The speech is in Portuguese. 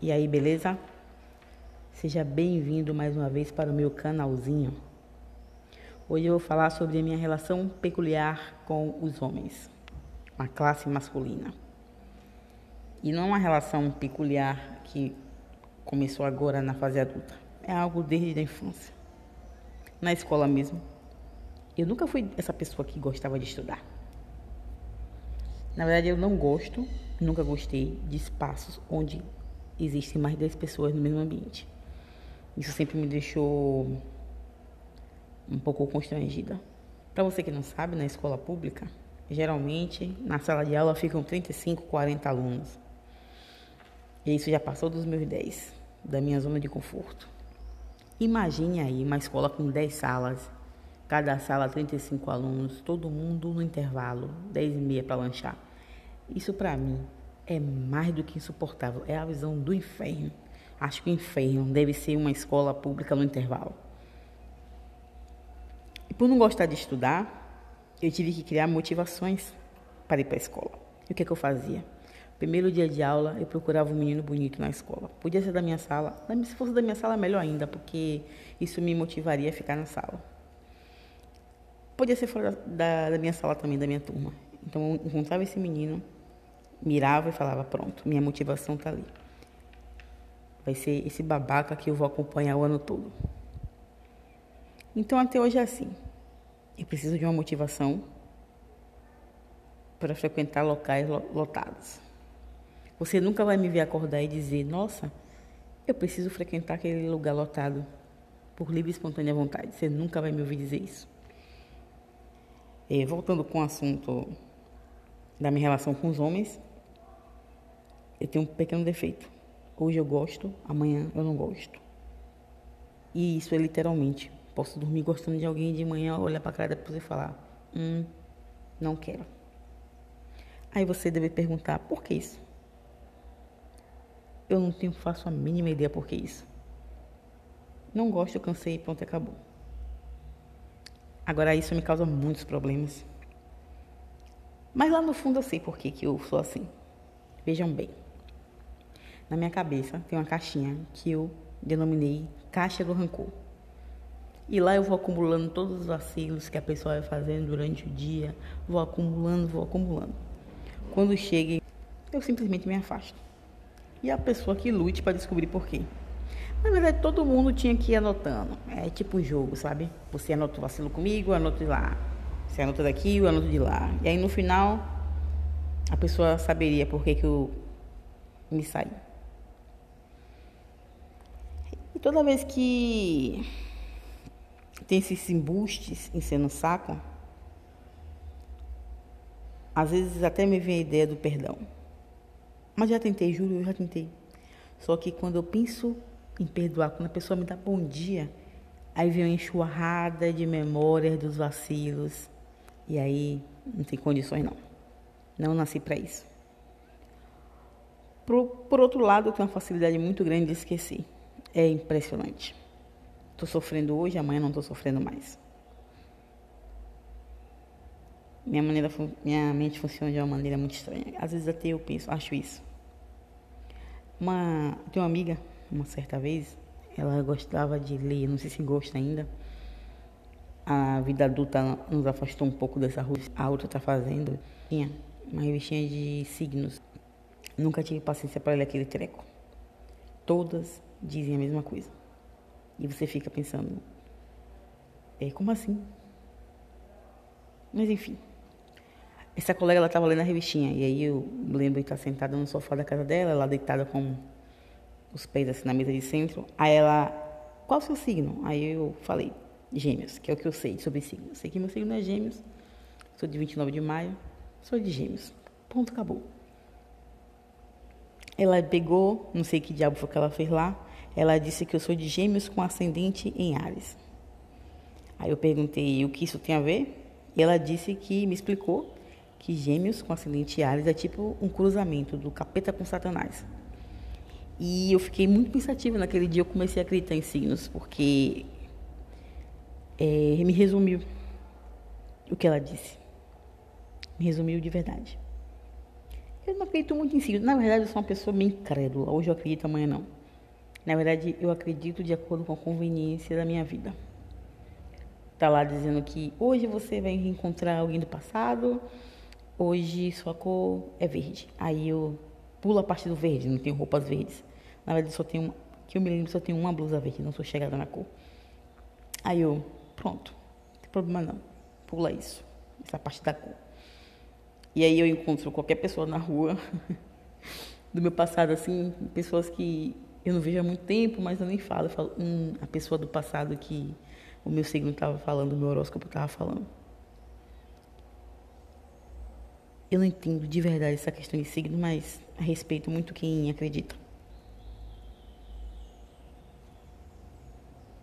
E aí, beleza? Seja bem-vindo mais uma vez para o meu canalzinho. Hoje eu vou falar sobre a minha relação peculiar com os homens, a classe masculina. E não é uma relação peculiar que começou agora na fase adulta. É algo desde a infância. Na escola mesmo. Eu nunca fui essa pessoa que gostava de estudar. Na verdade, eu não gosto, nunca gostei de espaços onde existem mais de 10 pessoas no mesmo ambiente. Isso sempre me deixou um pouco constrangida. Para você que não sabe, na escola pública, geralmente na sala de aula ficam 35, 40 alunos. E isso já passou dos meus 10, da minha zona de conforto. Imagine aí uma escola com 10 salas, cada sala 35 alunos, todo mundo no intervalo, 10 e meia para lanchar. Isso para mim é mais do que insuportável. É a visão do inferno. Acho que o inferno deve ser uma escola pública no intervalo. E por não gostar de estudar, eu tive que criar motivações para ir para a escola. E o que, é que eu fazia? Primeiro dia de aula, eu procurava um menino bonito na escola. Podia ser da minha sala. Se fosse da minha sala, melhor ainda, porque isso me motivaria a ficar na sala. Podia ser fora da, da minha sala também, da minha turma. Então, eu encontrava esse menino, mirava e falava: Pronto, minha motivação está ali. Vai ser esse babaca que eu vou acompanhar o ano todo. Então, até hoje é assim. Eu preciso de uma motivação para frequentar locais lotados. Você nunca vai me ver acordar e dizer: Nossa, eu preciso frequentar aquele lugar lotado por livre e espontânea vontade. Você nunca vai me ouvir dizer isso. É, voltando com o assunto da minha relação com os homens, eu tenho um pequeno defeito. Hoje eu gosto, amanhã eu não gosto. E isso é literalmente. Posso dormir gostando de alguém de manhã, olhar para a cara da pessoa e falar: Hum, não quero. Aí você deve perguntar: por que isso? Eu não tenho, faço a mínima ideia por que isso. Não gosto, cansei pronto, acabou. Agora isso me causa muitos problemas. Mas lá no fundo eu sei por que, que eu sou assim. Vejam bem. Na minha cabeça tem uma caixinha que eu denominei caixa do rancor. E lá eu vou acumulando todos os vacilos que a pessoa vai fazendo durante o dia, vou acumulando, vou acumulando. Quando chega, eu simplesmente me afasto. E a pessoa que lute para descobrir por quê. Na verdade, todo mundo tinha que ir anotando. É tipo um jogo, sabe? Você anota o vacilo comigo, eu anoto de lá. Você anota daqui, eu anoto de lá. E aí no final, a pessoa saberia por que, que eu me saí. E toda vez que tem esses embustes em ser no saco, às vezes até me vem a ideia do perdão. Mas já tentei, juro, eu já tentei. Só que quando eu penso em perdoar, quando a pessoa me dá bom dia, aí vem uma enxurrada de memórias dos vacilos. E aí não tem condições não. Não nasci para isso. Por, por outro lado, eu tenho uma facilidade muito grande de esquecer é impressionante. Estou sofrendo hoje, amanhã não estou sofrendo mais. Minha, maneira, minha mente funciona de uma maneira muito estranha. Às vezes até eu penso, acho isso. Uma, tem uma amiga, uma certa vez, ela gostava de ler, não sei se gosta ainda. A vida adulta nos afastou um pouco dessa rua. A outra está fazendo. Tinha uma revistinha de signos. Nunca tive paciência para ler aquele treco. Todas dizem a mesma coisa. E você fica pensando, é, como assim? Mas enfim. Essa colega ela estava lendo a revistinha e aí eu lembro de estar sentada no sofá da casa dela, ela deitada com os pés assim na mesa de centro. Aí ela, qual o seu signo? Aí eu falei, Gêmeos, que é o que eu sei sobre signo. sei que meu signo é Gêmeos. Sou de 29 de maio, sou de Gêmeos. Ponto, acabou. Ela pegou, não sei que diabo foi que ela fez lá, ela disse que eu sou de gêmeos com ascendente em Ares. Aí eu perguntei o que isso tem a ver. E ela disse que me explicou que gêmeos com ascendente em Ares é tipo um cruzamento do capeta com Satanás. E eu fiquei muito pensativa naquele dia. Eu comecei a acreditar em signos, porque é, me resumiu o que ela disse. Me resumiu de verdade. Eu não acredito muito em signo. Na verdade, eu sou uma pessoa bem incrédula. Hoje eu acredito, amanhã não. Na verdade, eu acredito de acordo com a conveniência da minha vida. Tá lá dizendo que hoje você vai encontrar alguém do passado, hoje sua cor é verde. Aí eu pulo a parte do verde, não tenho roupas verdes. Na verdade, só tenho, que eu me lembro, só tenho uma blusa verde, não sou chegada na cor. Aí eu, pronto, não tem problema não, pula isso, essa parte da cor. E aí eu encontro qualquer pessoa na rua do meu passado, assim, pessoas que eu não vejo há muito tempo, mas eu nem falo. Eu falo, hum, a pessoa do passado que o meu signo estava falando, o meu horóscopo estava falando. Eu não entendo de verdade essa questão de signo, mas respeito muito quem acredita.